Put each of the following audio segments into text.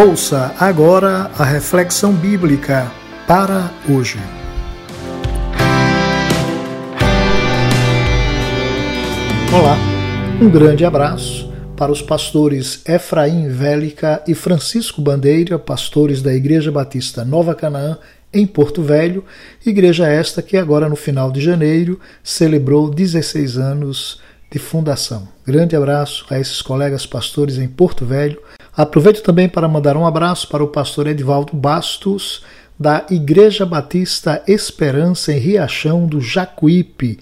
Ouça agora a reflexão bíblica para hoje. Olá, um grande abraço para os pastores Efraim Vélica e Francisco Bandeira, pastores da Igreja Batista Nova Canaã, em Porto Velho, igreja esta que agora no final de janeiro celebrou 16 anos de fundação. Grande abraço a esses colegas pastores em Porto Velho Aproveito também para mandar um abraço para o pastor Edvaldo Bastos, da Igreja Batista Esperança em Riachão do Jacuípe.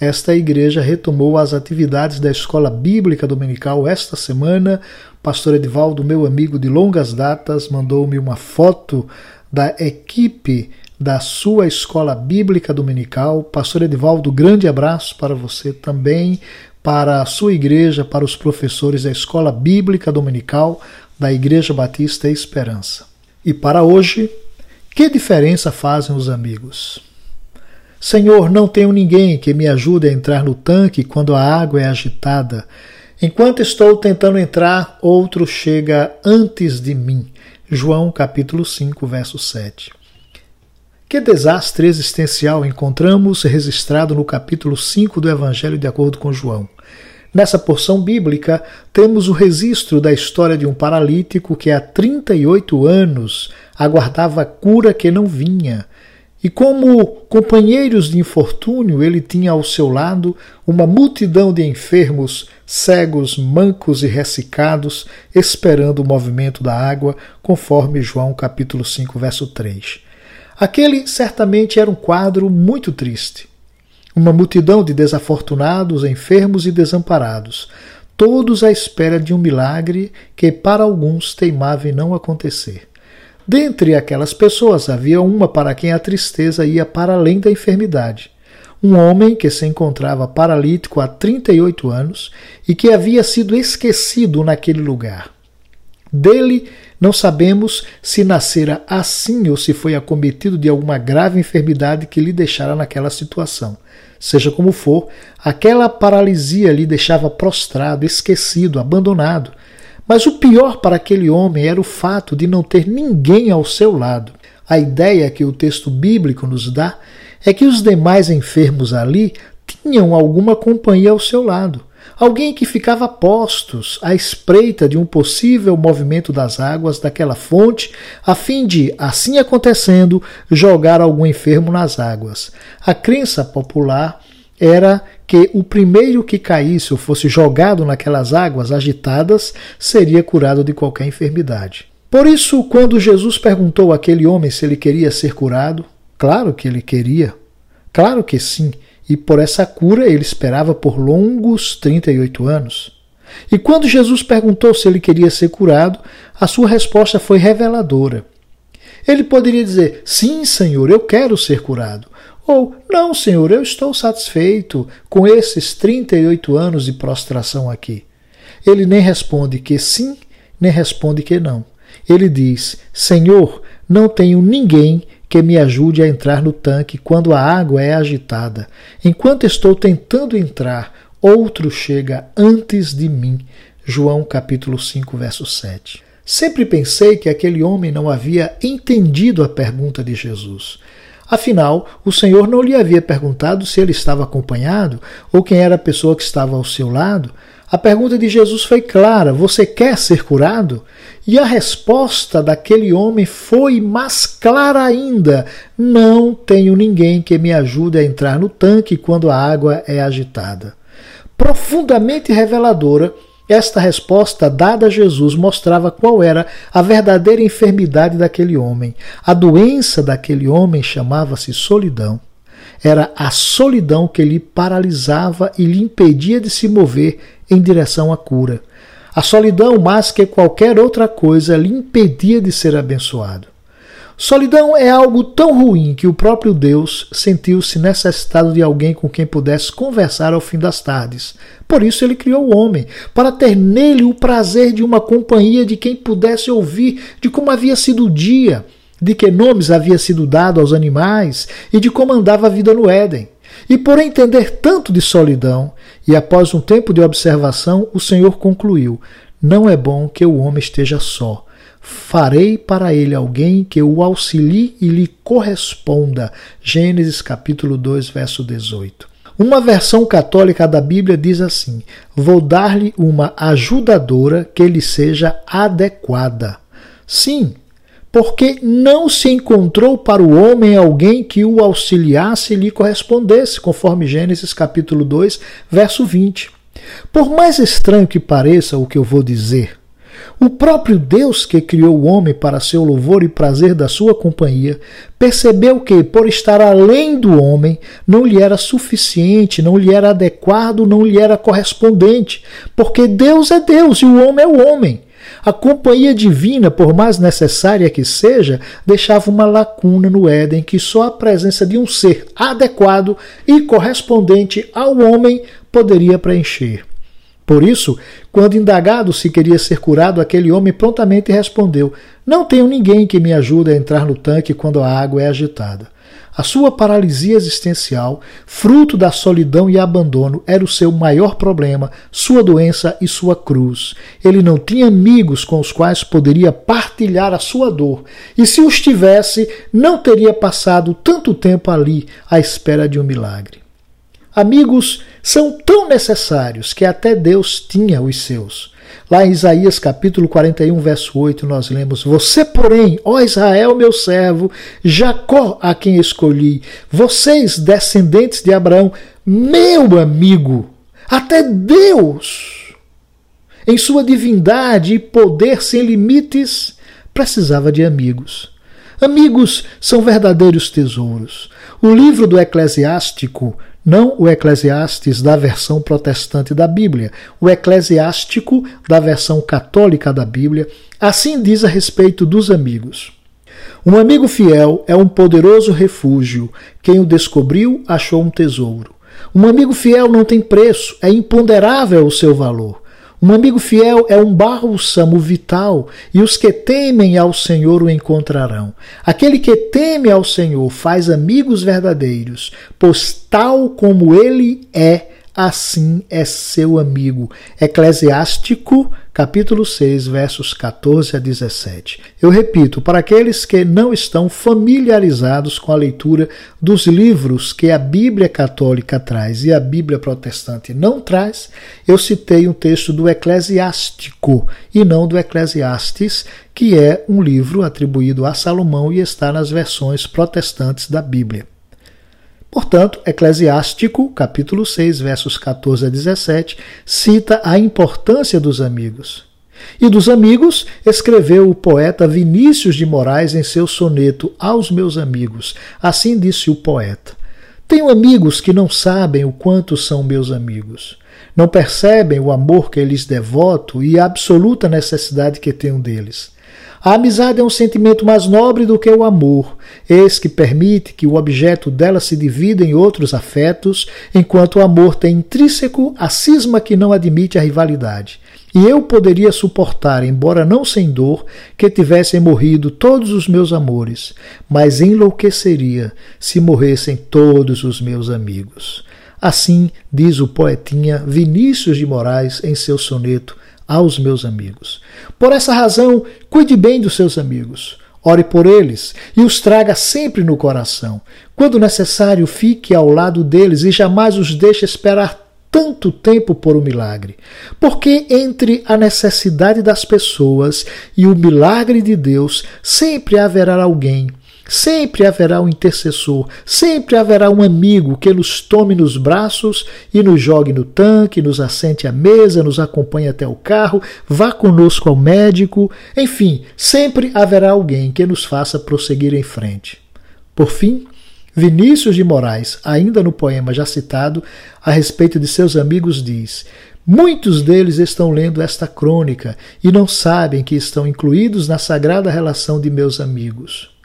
Esta igreja retomou as atividades da Escola Bíblica Dominical esta semana. Pastor Edvaldo, meu amigo de longas datas, mandou-me uma foto da equipe da sua Escola Bíblica Dominical. Pastor Edvaldo, grande abraço para você também para a sua igreja, para os professores da Escola Bíblica Dominical da Igreja Batista Esperança. E para hoje, que diferença fazem os amigos? Senhor, não tenho ninguém que me ajude a entrar no tanque quando a água é agitada. Enquanto estou tentando entrar, outro chega antes de mim. João capítulo 5, verso 7. Que desastre existencial encontramos registrado no capítulo 5 do Evangelho de acordo com João. Nessa porção bíblica, temos o registro da história de um paralítico que há 38 anos aguardava cura que não vinha. E como companheiros de infortúnio, ele tinha ao seu lado uma multidão de enfermos, cegos, mancos e ressecados, esperando o movimento da água, conforme João capítulo 5, verso 3. Aquele certamente era um quadro muito triste uma multidão de desafortunados, enfermos e desamparados, todos à espera de um milagre que para alguns teimava em não acontecer. Dentre aquelas pessoas havia uma para quem a tristeza ia para além da enfermidade. Um homem que se encontrava paralítico há 38 anos e que havia sido esquecido naquele lugar. Dele não sabemos se nascera assim ou se foi acometido de alguma grave enfermidade que lhe deixara naquela situação. Seja como for, aquela paralisia lhe deixava prostrado, esquecido, abandonado. Mas o pior para aquele homem era o fato de não ter ninguém ao seu lado. A ideia que o texto bíblico nos dá é que os demais enfermos ali tinham alguma companhia ao seu lado alguém que ficava postos à espreita de um possível movimento das águas daquela fonte, a fim de, assim acontecendo, jogar algum enfermo nas águas. A crença popular era que o primeiro que caísse ou fosse jogado naquelas águas agitadas seria curado de qualquer enfermidade. Por isso, quando Jesus perguntou àquele homem se ele queria ser curado, claro que ele queria, claro que sim, e por essa cura ele esperava por longos 38 anos. E quando Jesus perguntou se ele queria ser curado, a sua resposta foi reveladora. Ele poderia dizer: Sim, Senhor, eu quero ser curado. Ou, Não, Senhor, eu estou satisfeito com esses 38 anos de prostração aqui. Ele nem responde que sim, nem responde que não. Ele diz: Senhor, não tenho ninguém que me ajude a entrar no tanque quando a água é agitada. Enquanto estou tentando entrar, outro chega antes de mim. João capítulo 5, verso 7. Sempre pensei que aquele homem não havia entendido a pergunta de Jesus. Afinal, o Senhor não lhe havia perguntado se ele estava acompanhado ou quem era a pessoa que estava ao seu lado. A pergunta de Jesus foi clara: Você quer ser curado? E a resposta daquele homem foi mais clara ainda: Não tenho ninguém que me ajude a entrar no tanque quando a água é agitada. Profundamente reveladora, esta resposta dada a Jesus mostrava qual era a verdadeira enfermidade daquele homem. A doença daquele homem chamava-se solidão. Era a solidão que lhe paralisava e lhe impedia de se mover em direção à cura. A solidão, mais que qualquer outra coisa, lhe impedia de ser abençoado. Solidão é algo tão ruim que o próprio Deus sentiu-se necessitado de alguém com quem pudesse conversar ao fim das tardes. Por isso ele criou o homem, para ter nele o prazer de uma companhia de quem pudesse ouvir de como havia sido o dia, de que nomes havia sido dado aos animais e de como andava a vida no Éden. E por entender tanto de solidão, e após um tempo de observação, o Senhor concluiu: Não é bom que o homem esteja só farei para ele alguém que o auxilie e lhe corresponda. Gênesis capítulo 2, verso 18. Uma versão católica da Bíblia diz assim: Vou dar-lhe uma ajudadora que lhe seja adequada. Sim, porque não se encontrou para o homem alguém que o auxiliasse e lhe correspondesse, conforme Gênesis capítulo 2, verso 20. Por mais estranho que pareça o que eu vou dizer, o próprio Deus que criou o homem para seu louvor e prazer da sua companhia, percebeu que, por estar além do homem, não lhe era suficiente, não lhe era adequado, não lhe era correspondente, porque Deus é Deus e o homem é o homem. A companhia divina, por mais necessária que seja, deixava uma lacuna no Éden que só a presença de um ser adequado e correspondente ao homem poderia preencher. Por isso, quando indagado se queria ser curado, aquele homem prontamente respondeu: Não tenho ninguém que me ajude a entrar no tanque quando a água é agitada. A sua paralisia existencial, fruto da solidão e abandono, era o seu maior problema, sua doença e sua cruz. Ele não tinha amigos com os quais poderia partilhar a sua dor, e se os tivesse, não teria passado tanto tempo ali à espera de um milagre. Amigos são tão necessários que até Deus tinha os seus. Lá em Isaías capítulo 41, verso 8, nós lemos: Você, porém, ó Israel, meu servo, Jacó, a quem escolhi, vocês, descendentes de Abraão, meu amigo, até Deus, em sua divindade e poder sem limites, precisava de amigos. Amigos são verdadeiros tesouros. O livro do Eclesiástico não o Eclesiastes da versão protestante da Bíblia, o Eclesiástico da versão católica da Bíblia, assim diz a respeito dos amigos. Um amigo fiel é um poderoso refúgio. Quem o descobriu achou um tesouro. Um amigo fiel não tem preço, é imponderável o seu valor. Um amigo fiel é um bálsamo vital, e os que temem ao Senhor o encontrarão. Aquele que teme ao Senhor faz amigos verdadeiros, pois tal como ele é, assim é seu amigo. Eclesiástico, capítulo 6, versos 14 a 17. Eu repito, para aqueles que não estão familiarizados com a leitura dos livros que a Bíblia católica traz e a Bíblia protestante não traz, eu citei um texto do Eclesiástico e não do Eclesiastes, que é um livro atribuído a Salomão e está nas versões protestantes da Bíblia. Portanto, Eclesiástico, capítulo 6, versos 14 a 17, cita a importância dos amigos. E dos amigos escreveu o poeta Vinícius de Moraes em seu soneto Aos Meus Amigos. Assim disse o poeta: Tenho amigos que não sabem o quanto são meus amigos. Não percebem o amor que lhes devoto e a absoluta necessidade que tenho deles. A amizade é um sentimento mais nobre do que o amor, eis que permite que o objeto dela se divida em outros afetos, enquanto o amor tem intrínseco a cisma que não admite a rivalidade. E eu poderia suportar, embora não sem dor, que tivessem morrido todos os meus amores, mas enlouqueceria se morressem todos os meus amigos. Assim diz o poetinha Vinícius de Moraes em seu soneto aos meus amigos. Por essa razão, cuide bem dos seus amigos. Ore por eles e os traga sempre no coração. Quando necessário, fique ao lado deles e jamais os deixe esperar tanto tempo por um milagre. Porque entre a necessidade das pessoas e o milagre de Deus sempre haverá alguém Sempre haverá um intercessor, sempre haverá um amigo que nos tome nos braços e nos jogue no tanque, nos assente à mesa, nos acompanhe até o carro, vá conosco ao médico, enfim, sempre haverá alguém que nos faça prosseguir em frente. Por fim, Vinícius de Moraes, ainda no poema já citado, a respeito de seus amigos, diz: Muitos deles estão lendo esta crônica e não sabem que estão incluídos na sagrada relação de meus amigos.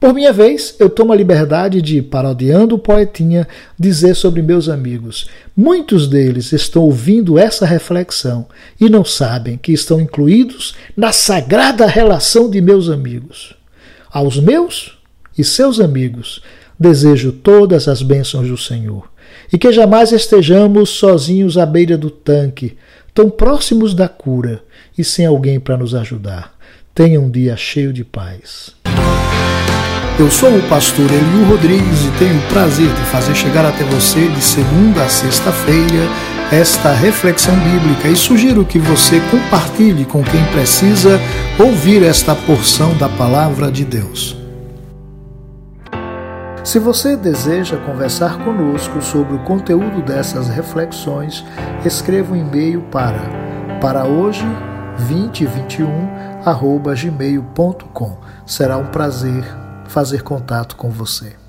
Por minha vez, eu tomo a liberdade de, parodiando o poetinha, dizer sobre meus amigos: muitos deles estão ouvindo essa reflexão e não sabem que estão incluídos na sagrada relação de meus amigos. Aos meus e seus amigos, desejo todas as bênçãos do Senhor e que jamais estejamos sozinhos à beira do tanque, tão próximos da cura e sem alguém para nos ajudar. Tenha um dia cheio de paz. Eu sou o pastor Eliu Rodrigues e tenho o prazer de fazer chegar até você de segunda a sexta-feira esta reflexão bíblica e sugiro que você compartilhe com quem precisa ouvir esta porção da palavra de Deus. Se você deseja conversar conosco sobre o conteúdo dessas reflexões, escreva um e-mail para para hoje 2021 gmail.com. Será um prazer fazer contato com você.